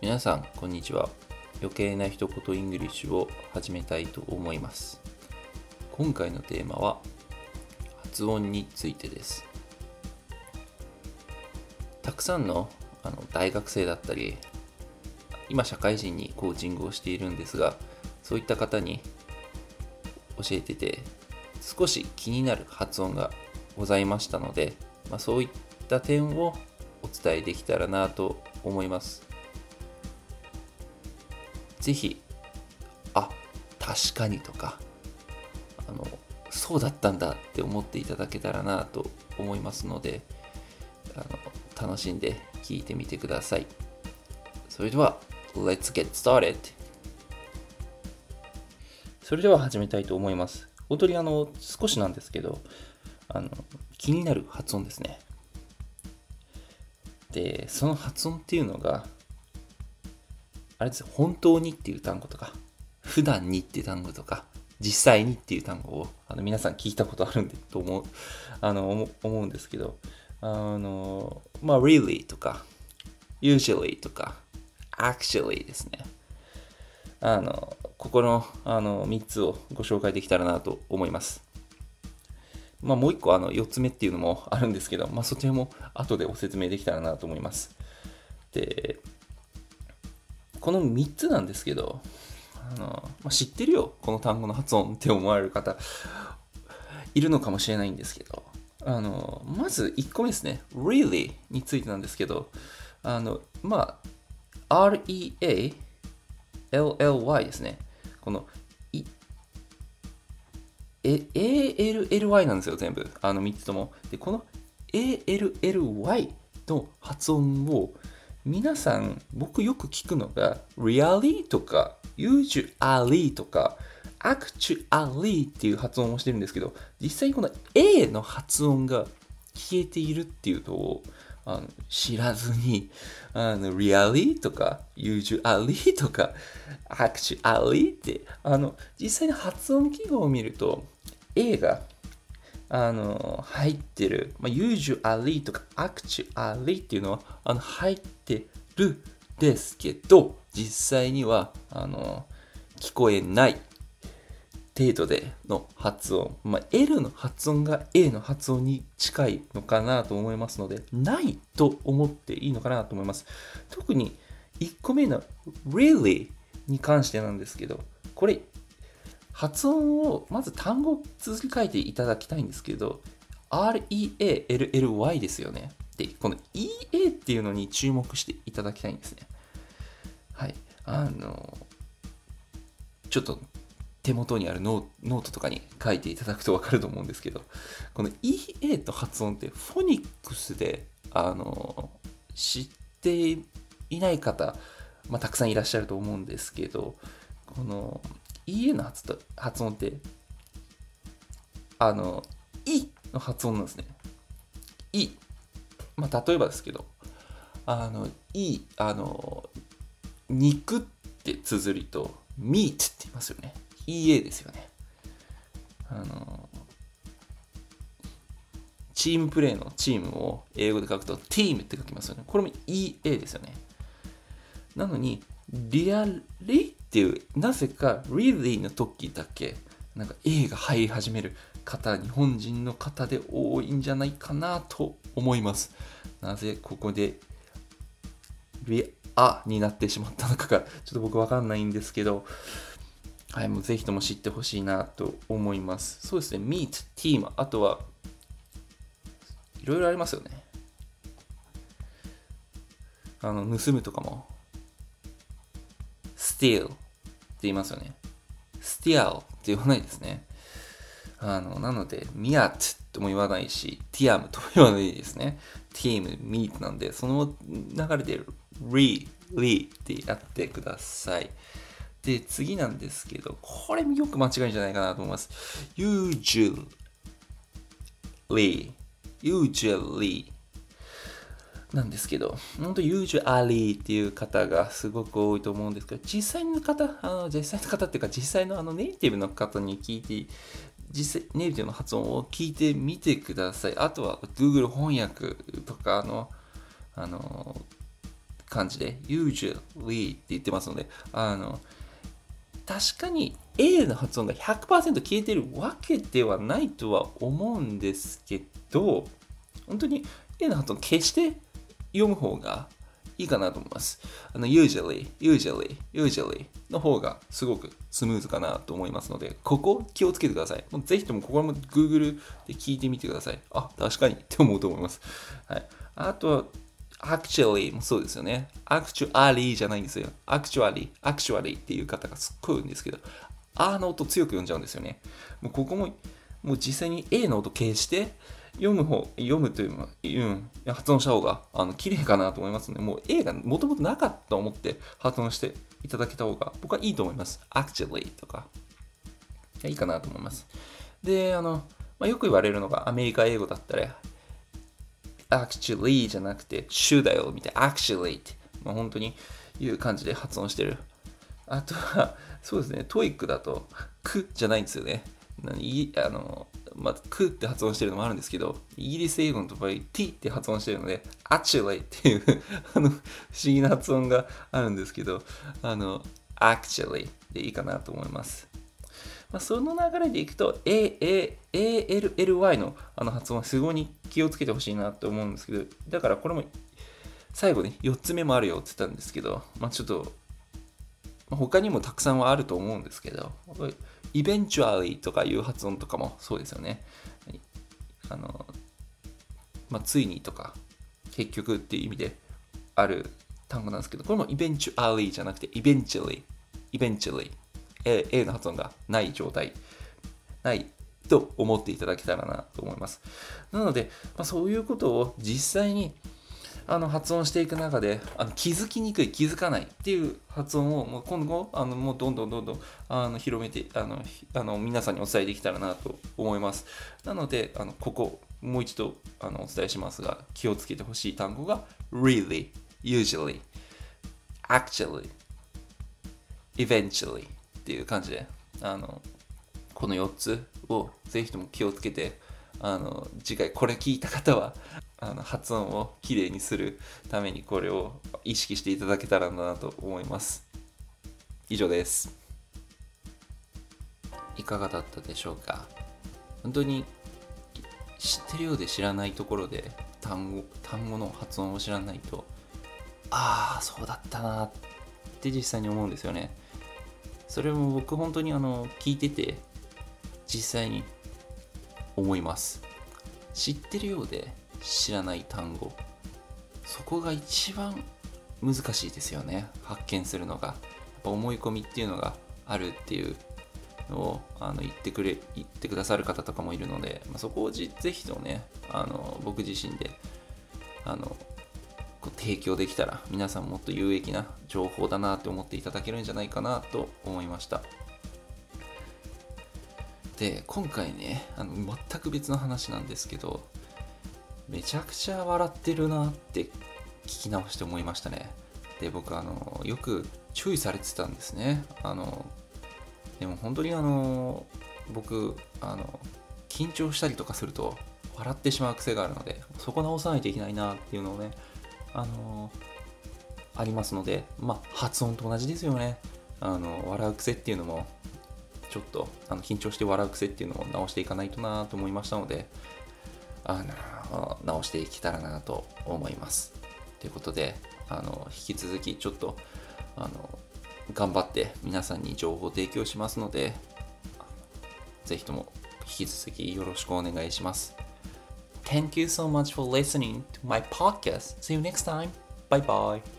皆さんこんにちは。余計な一言イングリッシュを始めたいと思います。今回のテーマは発音についてです。たくさんのあの大学生だったり今社会人にコーチングをしているんですがそういった方に教えてて少し気になる発音がございましたので、まあ、そういった点をお伝えできたらなと思います。ぜひあ確かにとかあのそうだったんだって思っていただけたらなと思いますのであの楽しんで聞いてみてください。それでは Let's get started それでは始めたいと思います。本当にあの少しなんですけどあの気になる発音ですね。でその発音っていうのがあれです。本当にっていう単語とか普段にっていう単語とか実際にっていう単語をあの皆さん聞いたことあるんでと思うあの思うんですけどあのまあ really とか usually とか actually ですね。あのここのあの3つをご紹介できたらなと思います。まあ、もう1個あの4つ目っていうのもあるんですけど、まあ、そちらも後でご説明できたらなと思います。でこの3つなんですけどあの、まあ、知ってるよこの単語の発音って思われる方。いるのかもしれないんですけどあのまず1個目ですね。really についてなんですけどあのまあ REA LLY ですね。このえ ALLY なんですよ全部。あの3つとも。でこの ALLY の発音を皆さん僕よく聞くのが really とか usually とか actually っていう発音をしてるんですけど実際にこの A の発音が消えているっていうのをあの知らずにあの really とか usually とか actually ってあの実際に発音記号を見ると A があの入ってる、まあ、usually とか actually っていうのはあの入ってるですけど実際にはあの聞こえない程度での発音、まあ、L の発音が A の発音に近いのかなと思いますのでないと思っていいのかなと思います。特に1個目の really に関してなんですけどこれ発音を、まず単語を綴り書いていただきたいんですけど、REALLY ですよね。で、この EA っていうのに注目していただきたいんですね。はい。あの、ちょっと手元にあるノートとかに書いていただくとわかると思うんですけど、この EA と発音ってフォニックスで、あの、知っていない方、まあ、たくさんいらっしゃると思うんですけど、この EA の発と発音って、あの、いの発音なんですね。い。まあ、例えばですけど、あの、い、あの、肉って綴りと、meat って言いますよね。EA ですよね。あの、チームプレーのチームを英語で書くと team って書きますよね。これも EA ですよね。なのに、リアリっていう、なぜか really の時だけ、なんか A が入り始める方、日本人の方で多いんじゃないかなと思います。なぜここで、リアになってしまったのかが、ちょっと僕わかんないんですけど、はい、もうぜひとも知ってほしいなと思います。そうですね、meet、team、あとは、いろいろありますよね。あの、盗むとかも steal って言いますよね。steal って言わないですね。あの、なので、miat とも言わないし、tiam とも言わないですね。team, meet なんで、その流れで re, re ってやってください。で、次なんですけど、これよく間違いんじゃないかなと思います。usually, usually なんですけど、本当 usually っていう方がすごく多いと思うんですけど、実際の方、あの実際の方っていうか、実際のあのネイティブの方に聞いて、実際、ネイティブの発音を聞いてみてください。あとは Google 翻訳とかの、あの、感じで usually って言ってますので、あの、確かに A の発音が100%消えてるわけではないとは思うんですけど、本当に A の発音消して読む方がいいかなと思います。あの、usually, usually, usually の方がすごくスムーズかなと思いますので、ここ気をつけてください。もうぜひともここも Google で聞いてみてください。あ、確かにって思うと思います。はい。あとは、actually もそうですよね。actually じゃないんですよ。actually, actually っていう方がすっごい多いんですけど、あの音強く読んじゃうんですよね。もうここも、もう実際に A の音消して、読む方、読むというのうん、発音した方が、あの、綺麗かなと思いますので、もう A がもともとなかったと思って発音していただけた方が、僕はいいと思います。actually とか、いいかなと思います。で、あの、まあ、よく言われるのが、アメリカ英語だったら、actually じゃなくて、should だよ、みたいな、actually って、まあ、本当にいう感じで発音してる。あとは、そうですね、トイックだと、くじゃないんですよね。何あの、まあ、くって発音してるのもあるんですけど、イギリス英語の場合、t って発音してるので、actually っていう あの、不思議な発音があるんですけど、あの、actually でいいかなと思います。まあ、その流れでいくと、A、A、A、L、L、Y のあの発音はすごい気をつけてほしいなと思うんですけど、だからこれも最後ね、4つ目もあるよって言ったんですけど、まあ、ちょっと、ま、他にもたくさんはあると思うんですけど、イベンチュアリーとかいう発音とかもそうですよね。あの、まあ、ついにとか、結局っていう意味である単語なんですけど、これもイベンチュアリーじゃなくて、イベンチュリー、イベンチュリー、A, A の発音がない状態、ないと思っていただけたらなと思います。なので、まあ、そういうことを実際にあの発音していく中であの気づきにくい気づかないっていう発音をもう今後あのもうどんどんどんどんあの広めてあのあの皆さんにお伝えできたらなと思います。なのであのここもう一度あのお伝えしますが気をつけてほしい単語が really usually actually eventually っていう感じであのこの4つをぜひとも気をつけてあの次回これ聞いた方はあの発音をきれいにするためにこれを意識していただけたらなと思います。以上です。いかがだったでしょうか？本当に知ってるようで知らないところで単語単語の発音を知らないとああそうだったなって実際に思うんですよね。それも僕本当にあの聞いてて実際に思います。知ってるようで知らない単語。そこが一番難しいですよね。発見するのが。やっぱ思い込みっていうのがあるっていうのをあの言ってくれ言ってくださる方とかもいるので、まあ、そこをぜひとねあの僕自身であの提供できたら皆さんもっと有益な情報だなって思っていただけるんじゃないかなと思いました。で今回ねあの全く別の話なんですけどめちゃくちゃ笑ってるなって聞き直して思いましたね。で、僕、あの、よく注意されてたんですね。あの、でも本当にあの、僕、あの、緊張したりとかすると笑ってしまう癖があるので、そこ直さないといけないなっていうのをね、あの、ありますので、まあ、発音と同じですよね。あの、笑う癖っていうのも、ちょっとあの緊張して笑う癖っていうのを直していかないとなと思いましたので、あの直していけたらなと思います。ということであの引き続きちょっとあの頑張って皆さんに情報を提供しますのでぜひとも引き続きよろしくお願いします。Thank you so much for listening to my podcast. See you next time. Bye bye.